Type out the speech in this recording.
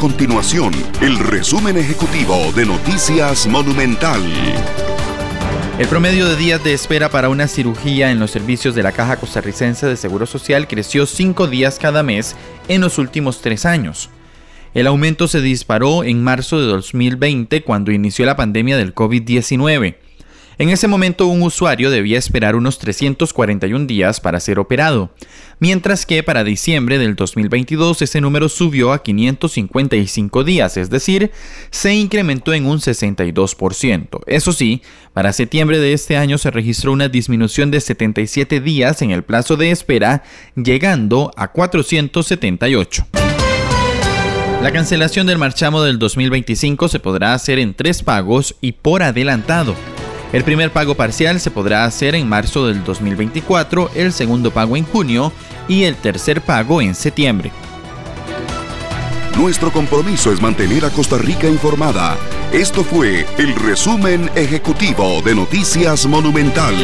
continuación el resumen ejecutivo de Noticias Monumental. El promedio de días de espera para una cirugía en los servicios de la Caja Costarricense de Seguro Social creció cinco días cada mes en los últimos tres años. El aumento se disparó en marzo de 2020 cuando inició la pandemia del COVID-19. En ese momento un usuario debía esperar unos 341 días para ser operado, mientras que para diciembre del 2022 ese número subió a 555 días, es decir, se incrementó en un 62%. Eso sí, para septiembre de este año se registró una disminución de 77 días en el plazo de espera, llegando a 478. La cancelación del marchamo del 2025 se podrá hacer en tres pagos y por adelantado. El primer pago parcial se podrá hacer en marzo del 2024, el segundo pago en junio y el tercer pago en septiembre. Nuestro compromiso es mantener a Costa Rica informada. Esto fue el resumen ejecutivo de Noticias Monumental.